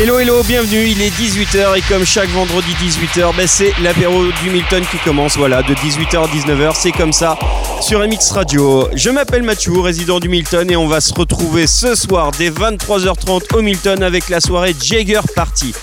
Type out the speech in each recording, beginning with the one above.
Hello hello, bienvenue, il est 18h et comme chaque vendredi 18h, ben c'est l'apéro du Milton qui commence, voilà, de 18h à 19h, c'est comme ça sur MX Radio. Je m'appelle Mathieu, résident du Milton et on va se retrouver ce soir dès 23h30 au Milton avec la soirée Jagger Party.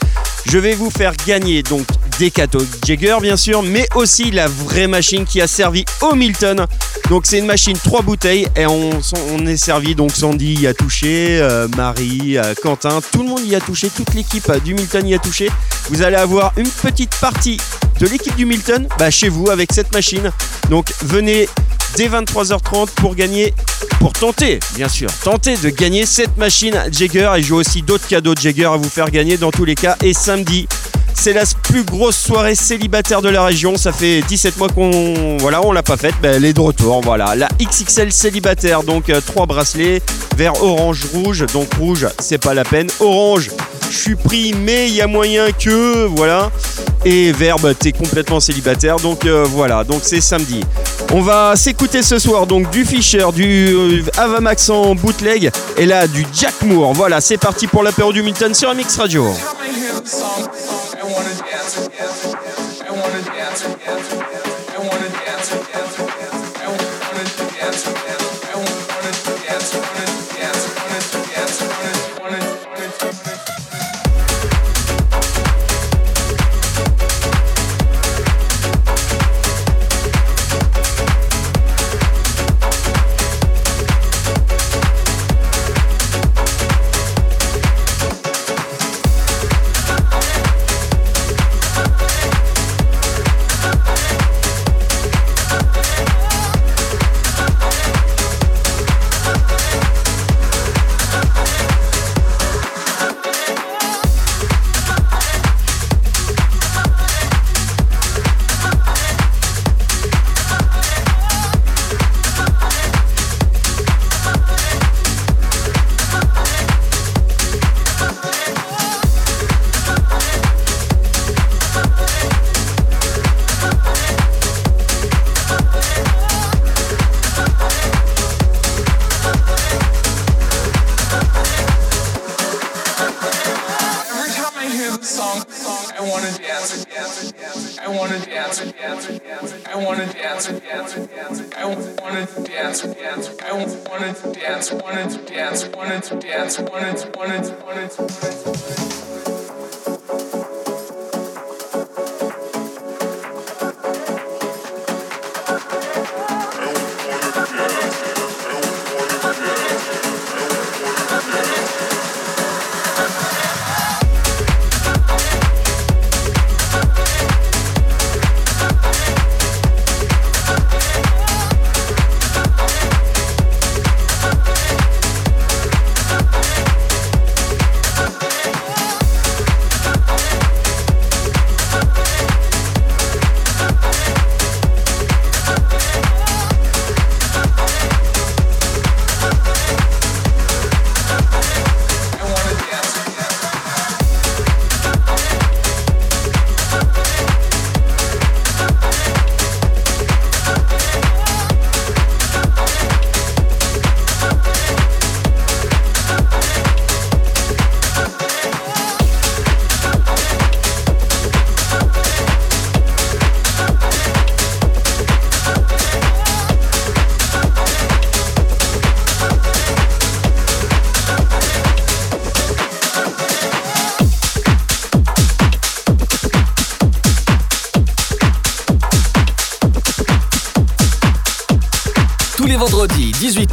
Je vais vous faire gagner donc des cadeaux Jagger bien sûr, mais aussi la vraie machine qui a servi au Milton. Donc c'est une machine 3 bouteilles et on, est servi donc Sandy y a touché, euh, Marie, euh, Quentin, tout le monde y a touché, toute l'équipe du Milton y a touché. Vous allez avoir une petite partie de l'équipe du Milton bah, chez vous avec cette machine. Donc venez dès 23h30 pour gagner, pour tenter, bien sûr, tenter de gagner cette machine Jagger. Et j'ai aussi d'autres cadeaux de Jagger à vous faire gagner dans tous les cas. Et samedi, c'est la plus grosse soirée célibataire de la région. Ça fait 17 mois qu'on voilà, on l'a pas faite. Elle est de retour. Voilà, la XXL célibataire. Donc euh, trois bracelets, vert, orange, rouge. Donc rouge, c'est pas la peine. Orange, je suis pris, mais il y a moyen que voilà. Et vert, bah, t'es complètement célibataire. Donc euh, voilà. Donc c'est samedi. On va s'écouter ce soir donc du Fischer, du euh, Avamax en bootleg et là du Jack Moore. Voilà, c'est parti pour l'apéro du Milton sur MX Radio. I wanna dance, dance, dance, I wanna dance, dance.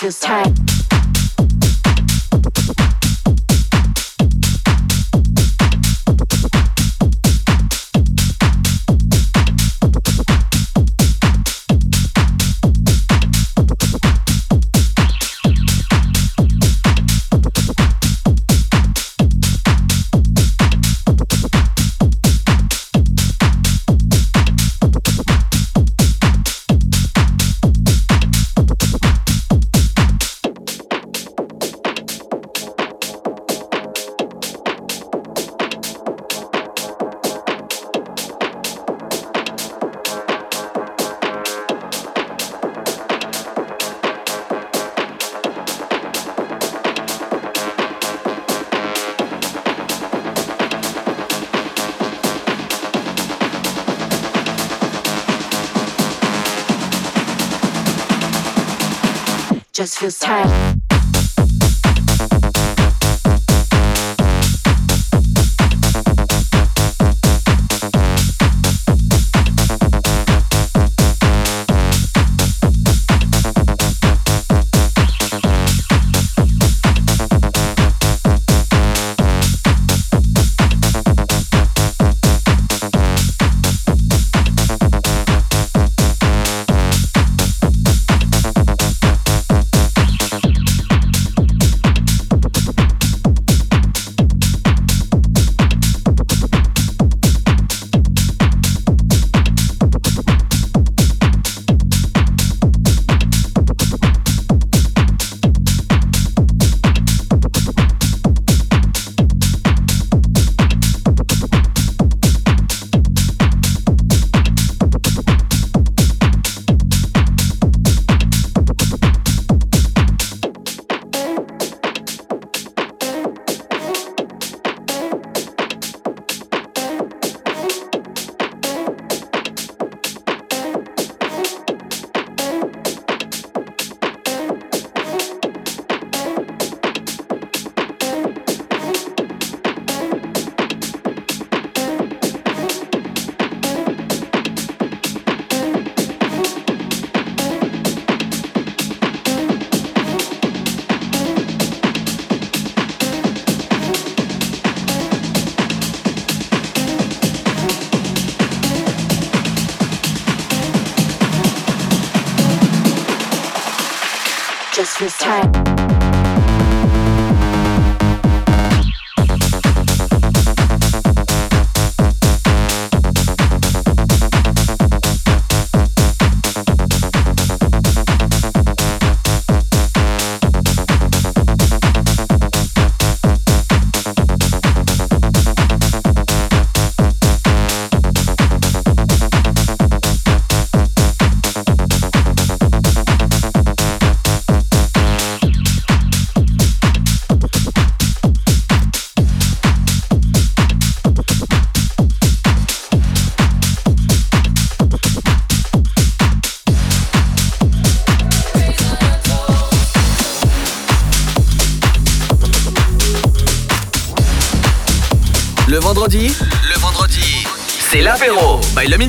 this time. Just feels tight. By le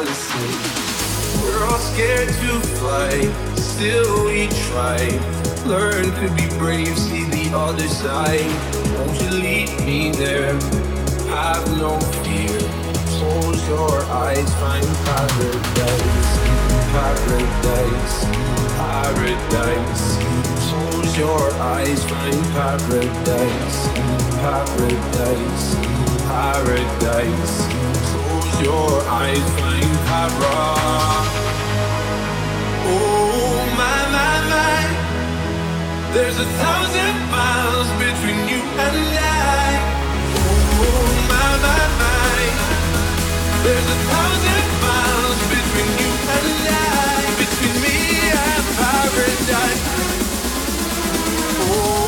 Listen. We're all scared to fly, still we try. Learn to be brave, see the other side. Won't you lead me there? Have no fear. Close your eyes, find paradise, paradise, paradise. Close your eyes, find paradise, paradise, paradise. Your eyes, find paradise. Oh my my my, there's a thousand miles between you and I. Oh my my my, there's a thousand miles between you and I, between me and paradise. Oh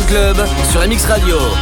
Club sur MX Radio.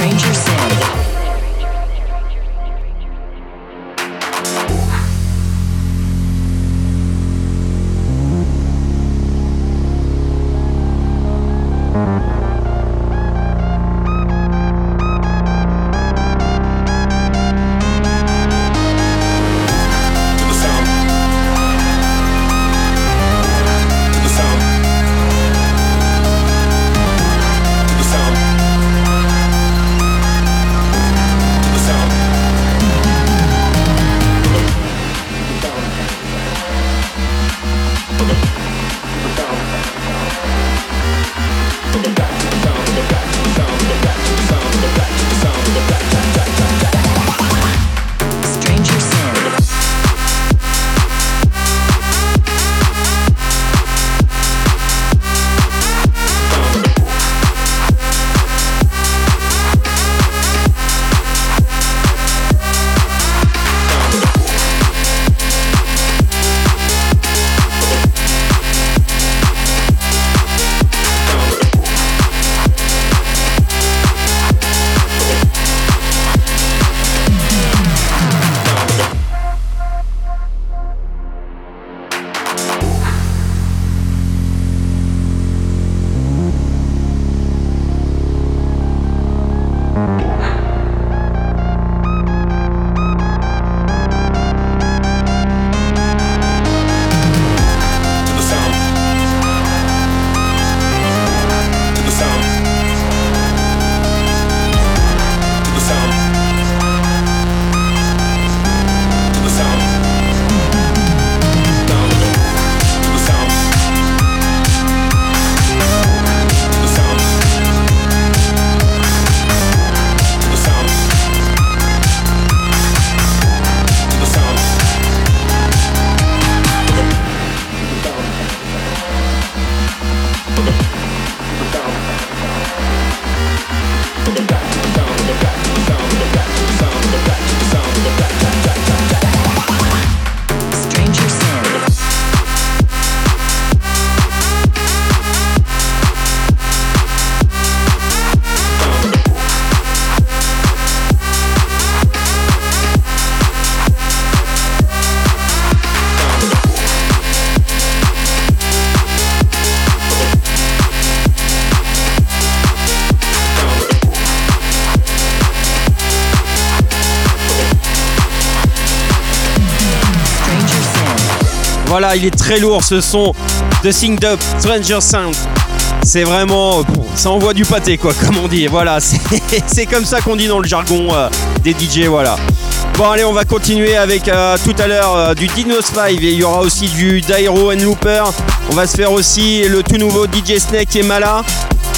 Voilà, il est très lourd ce son de Sing Up Stranger Sound. C'est vraiment. Ça envoie du pâté, quoi, comme on dit. Voilà, c'est comme ça qu'on dit dans le jargon euh, des DJ, voilà. Bon, allez, on va continuer avec euh, tout à l'heure euh, du Dinos 5 et il y aura aussi du Dairo and Looper. On va se faire aussi le tout nouveau DJ Snake et Mala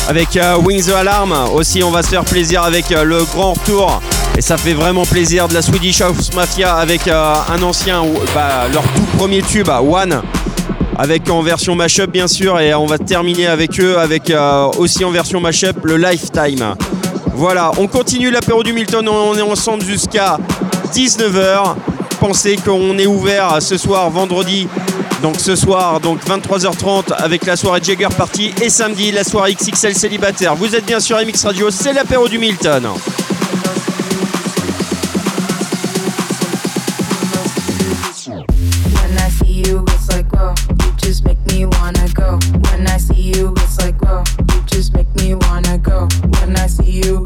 avec Wings the Alarm. Aussi, on va se faire plaisir avec le grand retour. Et ça fait vraiment plaisir de la Swedish House Mafia avec euh, un ancien, bah, leur tout premier tube, One avec en version mashup bien sûr et on va terminer avec eux avec euh, aussi en version mashup le Lifetime. Voilà, on continue l'apéro du Milton, on est ensemble jusqu'à 19h. Pensez qu'on est ouvert ce soir vendredi donc ce soir donc 23h30 avec la soirée Jagger Party et samedi la soirée XXL célibataire. Vous êtes bien sur MX Radio, c'est l'apéro du Milton. When I see you,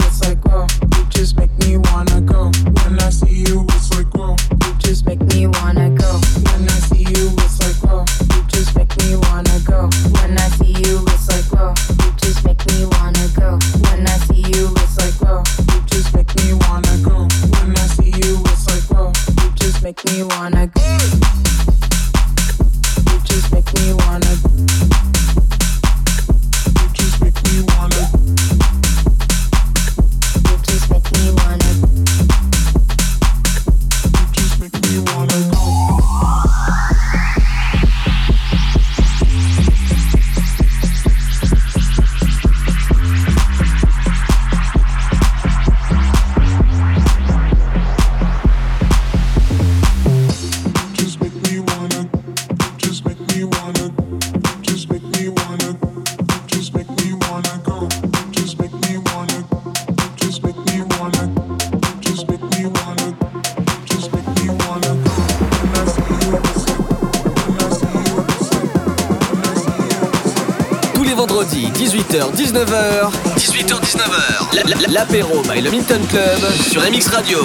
Club sur MX Radio.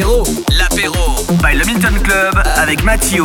L'apéro. L'apéro by le Milton Club avec Mathieu.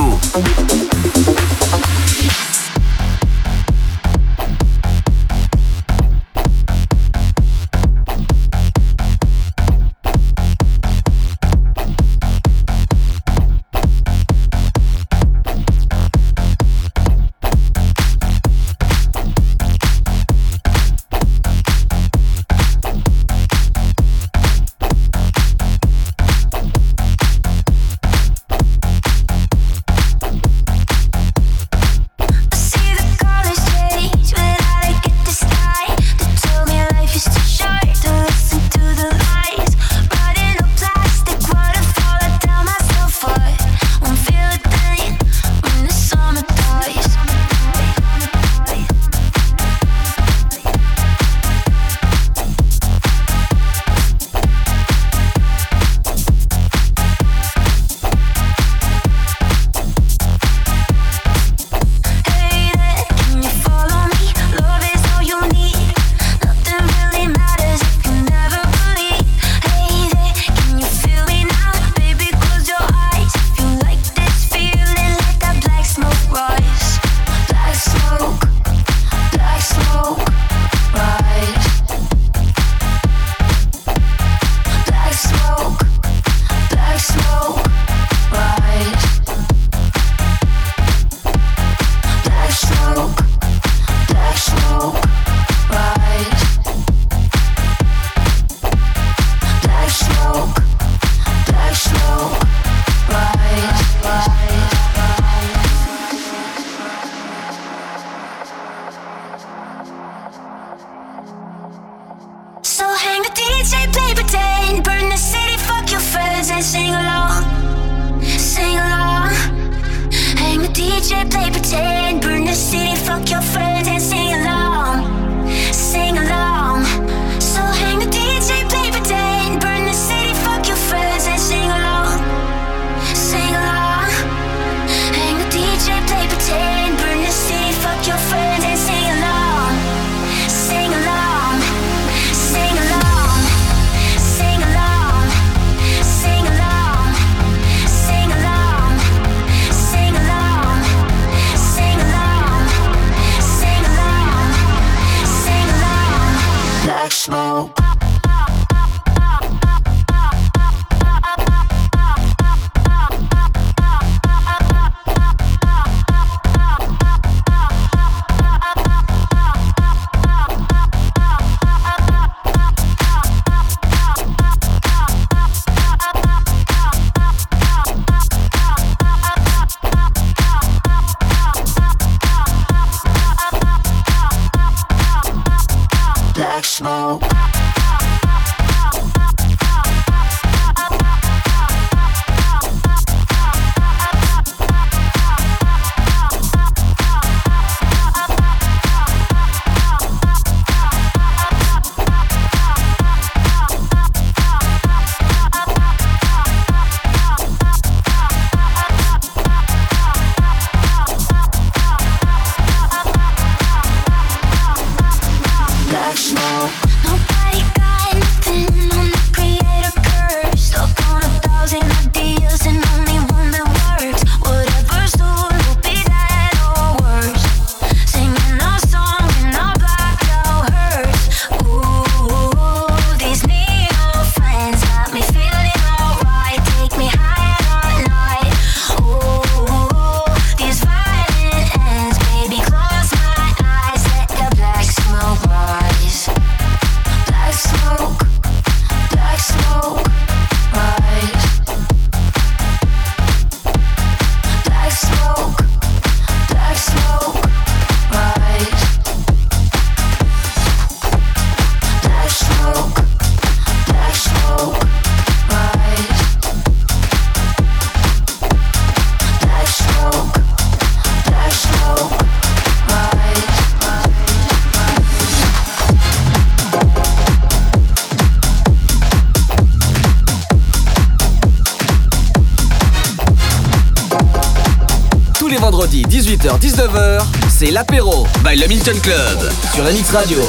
C'est l'apéro by le Milton Club sur MX Radio.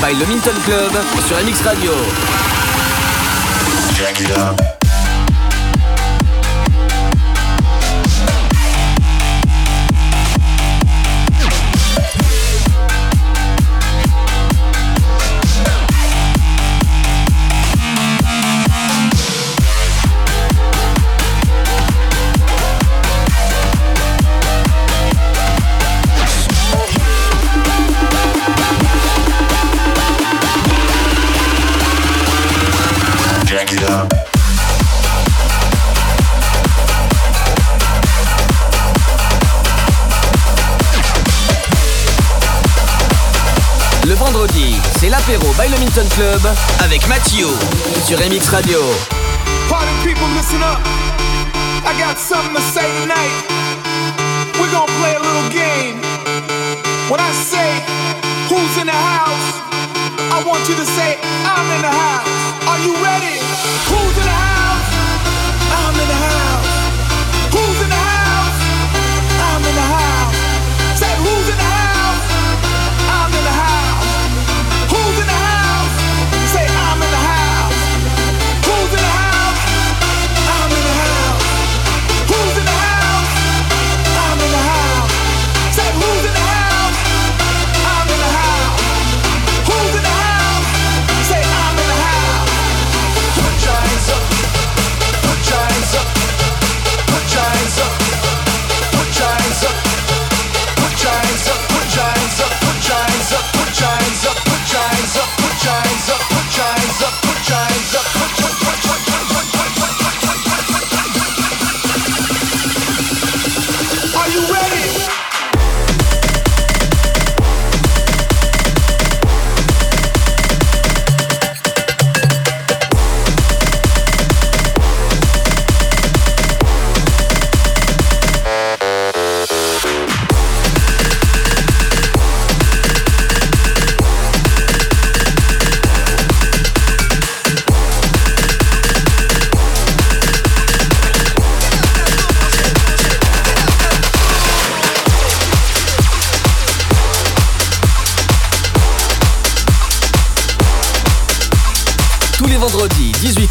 by le Minton Club sur la Radio. by le Minton Club avec Mathieu sur MX Radio. Party people, listen up. I got something to say tonight. We're gonna play a little game. When I say who's in the house, I want you to say I'm in the house. Are you ready? Who's in the house? I'm in the house.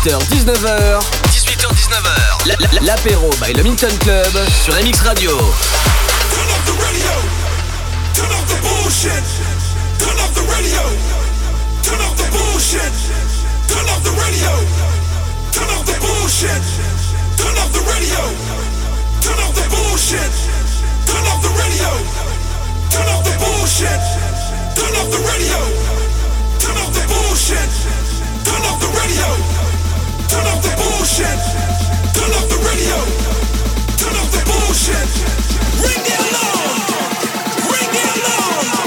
18h-19h. 18h-19h. L'apéro by Le Minton Club sur MX Radio. Turn up the radio. Turn up the bullshit. Turn up the radio. Turn up the bullshit. Turn up the radio. Turn up the bullshit. Turn up the radio. Turn up the bullshit. Turn up the radio. Turn up the bullshit. Turn up the radio. Turn up the bullshit. Turn up the radio. Turn off the bullshit. Turn the radio. Turn the bullshit. Ring the alarm. Ring the alarm.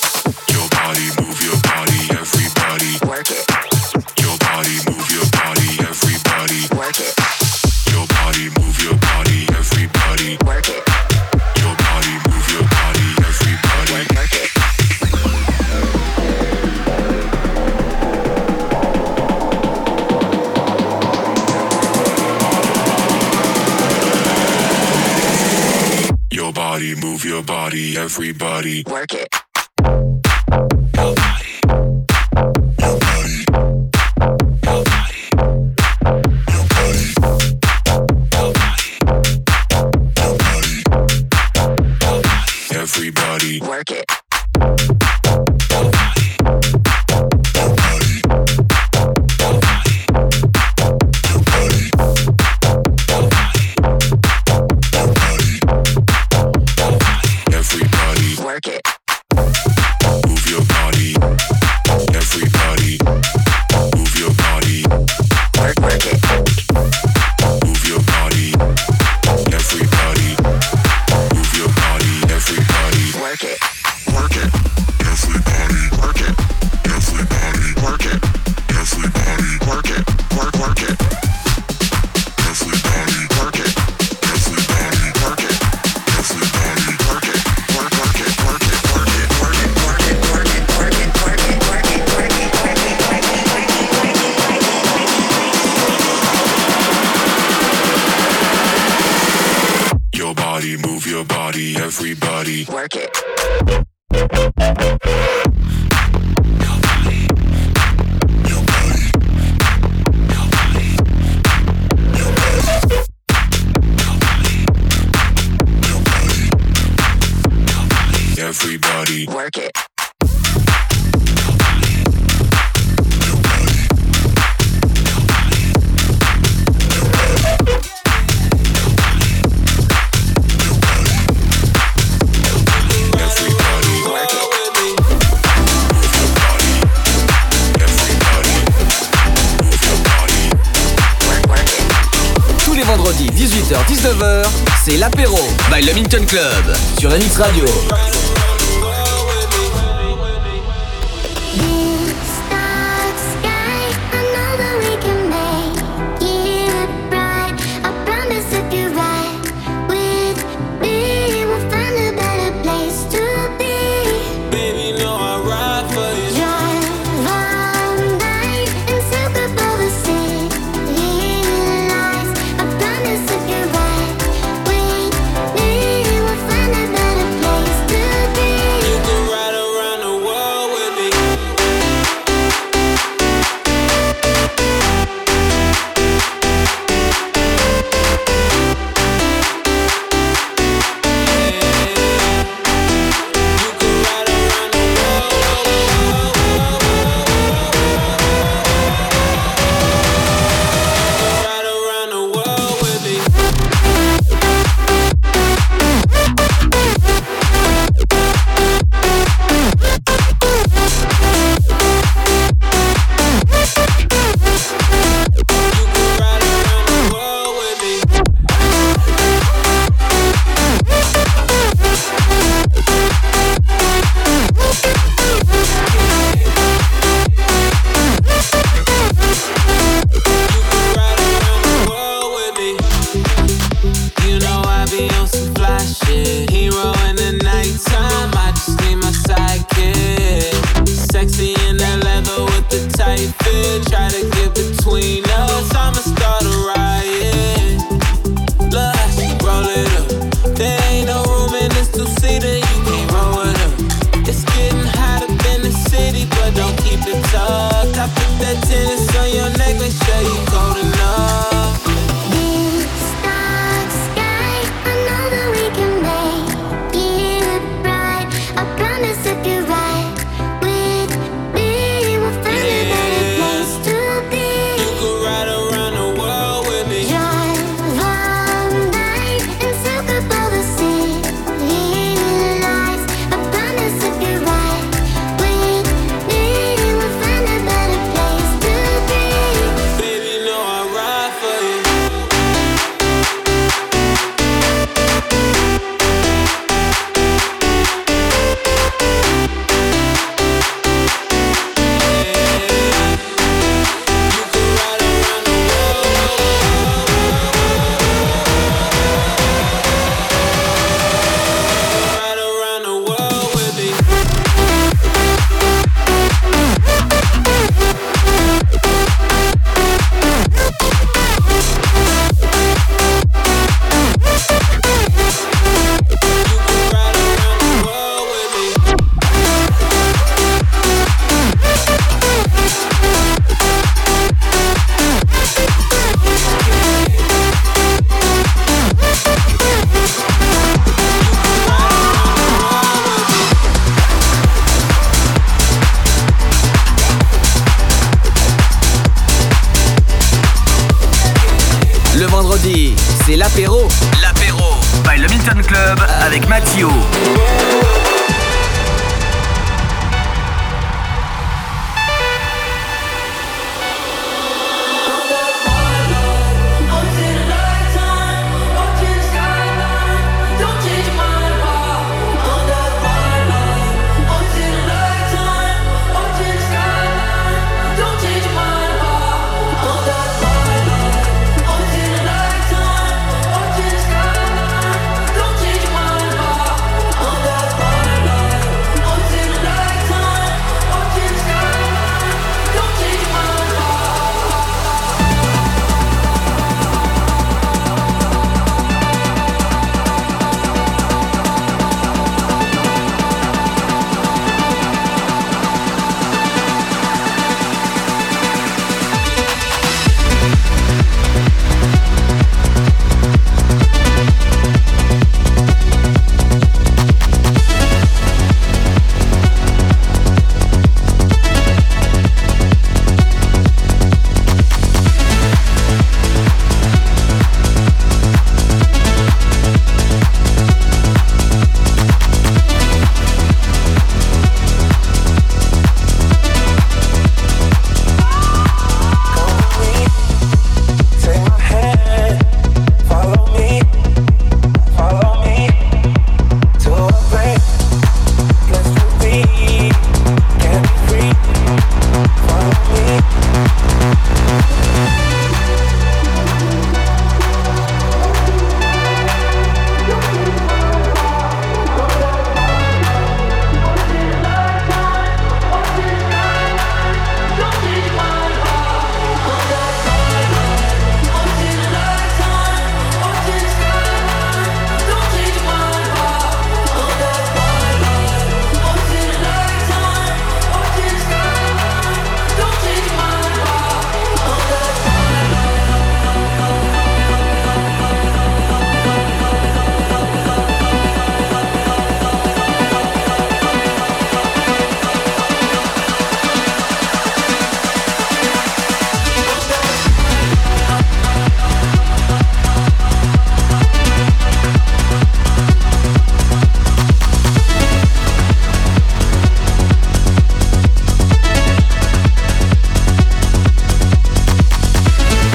Move your body, everybody. Work it. your body, move your body, everybody. Work it. everybody. Work it. 18h-19h, c'est l'apéro by Le Minton Club sur MX Radio.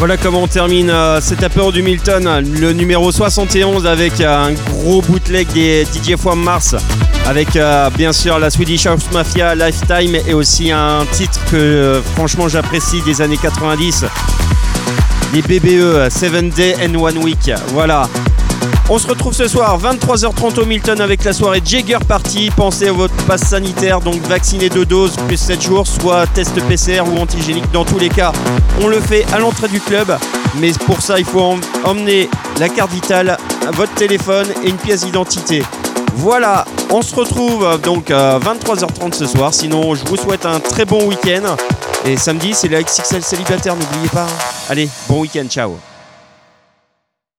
Voilà comment on termine euh, cet apéro du Milton, le numéro 71 avec euh, un gros bootleg des DJ Mars, avec euh, bien sûr la Swedish House Mafia Lifetime et aussi un titre que franchement j'apprécie des années 90, les BBE 7 Day and One Week. Voilà. On se retrouve ce soir 23h30 au Milton avec la soirée Jagger Party. Pensez à votre passe sanitaire, donc vacciné deux doses plus 7 jours, soit test PCR ou antigénique. Dans tous les cas, on le fait à l'entrée du club. Mais pour ça, il faut em- emmener la carte vitale, votre téléphone et une pièce d'identité. Voilà, on se retrouve donc à 23h30 ce soir. Sinon, je vous souhaite un très bon week-end. Et samedi, c'est la XXL célibataire, n'oubliez pas. Allez, bon week-end, ciao.